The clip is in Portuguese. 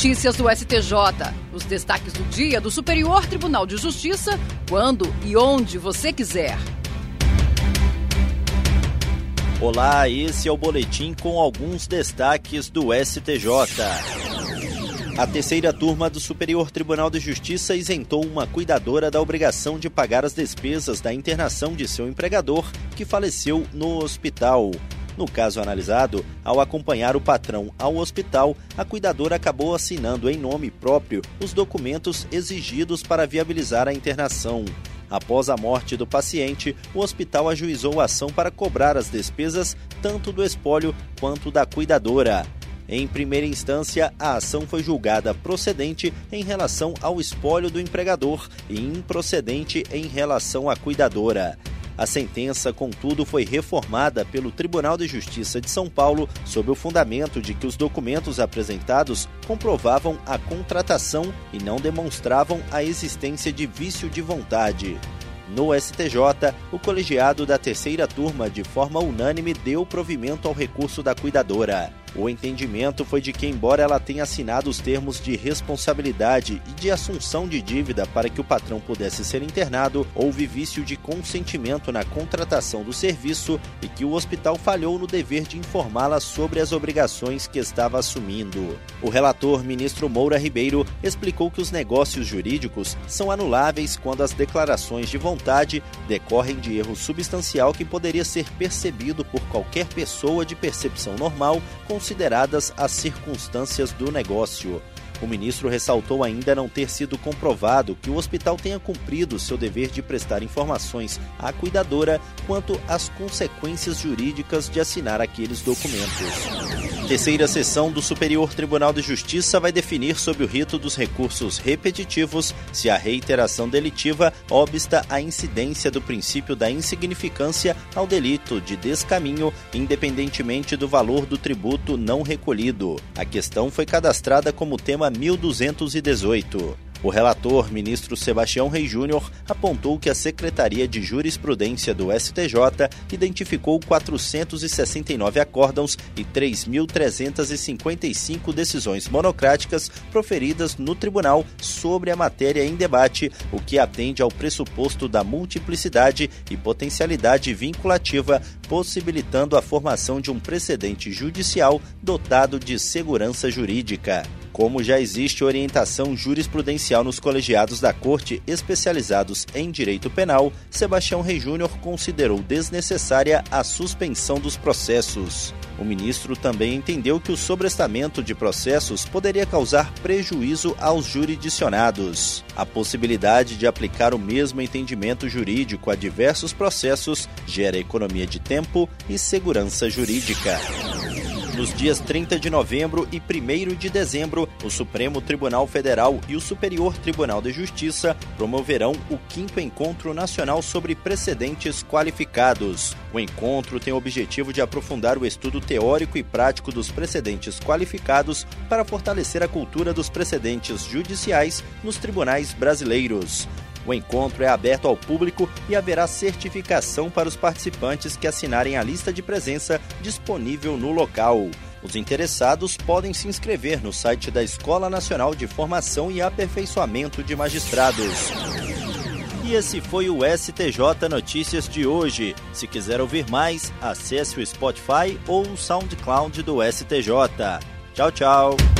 Notícias do STJ. Os destaques do dia do Superior Tribunal de Justiça, quando e onde você quiser. Olá, esse é o boletim com alguns destaques do STJ. A terceira turma do Superior Tribunal de Justiça isentou uma cuidadora da obrigação de pagar as despesas da internação de seu empregador, que faleceu no hospital. No caso analisado, ao acompanhar o patrão ao hospital, a cuidadora acabou assinando em nome próprio os documentos exigidos para viabilizar a internação. Após a morte do paciente, o hospital ajuizou a ação para cobrar as despesas tanto do espólio quanto da cuidadora. Em primeira instância, a ação foi julgada procedente em relação ao espólio do empregador e improcedente em relação à cuidadora. A sentença, contudo, foi reformada pelo Tribunal de Justiça de São Paulo sob o fundamento de que os documentos apresentados comprovavam a contratação e não demonstravam a existência de vício de vontade. No STJ, o colegiado da terceira turma, de forma unânime, deu provimento ao recurso da cuidadora. O entendimento foi de que, embora ela tenha assinado os termos de responsabilidade e de assunção de dívida para que o patrão pudesse ser internado, houve vício de consentimento na contratação do serviço e que o hospital falhou no dever de informá-la sobre as obrigações que estava assumindo. O relator, ministro Moura Ribeiro, explicou que os negócios jurídicos são anuláveis quando as declarações de vontade decorrem de erro substancial que poderia ser percebido por qualquer pessoa de percepção normal com consideradas as circunstâncias do negócio. O ministro ressaltou ainda não ter sido comprovado que o hospital tenha cumprido seu dever de prestar informações à cuidadora quanto às consequências jurídicas de assinar aqueles documentos. Terceira sessão do Superior Tribunal de Justiça vai definir sobre o rito dos recursos repetitivos se a reiteração delitiva obsta a incidência do princípio da insignificância ao delito de descaminho, independentemente do valor do tributo não recolhido. A questão foi cadastrada como tema 1218. O relator, ministro Sebastião Rei Júnior, apontou que a Secretaria de Jurisprudência do STJ identificou 469 acórdãos e 3.355 decisões monocráticas proferidas no tribunal sobre a matéria em debate, o que atende ao pressuposto da multiplicidade e potencialidade vinculativa, possibilitando a formação de um precedente judicial dotado de segurança jurídica. Como já existe orientação jurisprudencial nos colegiados da Corte especializados em direito penal, Sebastião Rei Júnior considerou desnecessária a suspensão dos processos. O ministro também entendeu que o sobrestamento de processos poderia causar prejuízo aos jurisdicionados. A possibilidade de aplicar o mesmo entendimento jurídico a diversos processos gera economia de tempo e segurança jurídica. Nos dias 30 de novembro e 1 de dezembro, o Supremo Tribunal Federal e o Superior Tribunal de Justiça promoverão o quinto Encontro Nacional sobre Precedentes Qualificados. O encontro tem o objetivo de aprofundar o estudo teórico e prático dos precedentes qualificados para fortalecer a cultura dos precedentes judiciais nos tribunais brasileiros. O encontro é aberto ao público e haverá certificação para os participantes que assinarem a lista de presença disponível no local. Os interessados podem se inscrever no site da Escola Nacional de Formação e Aperfeiçoamento de Magistrados. E esse foi o STJ Notícias de hoje. Se quiser ouvir mais, acesse o Spotify ou o SoundCloud do STJ. Tchau, tchau.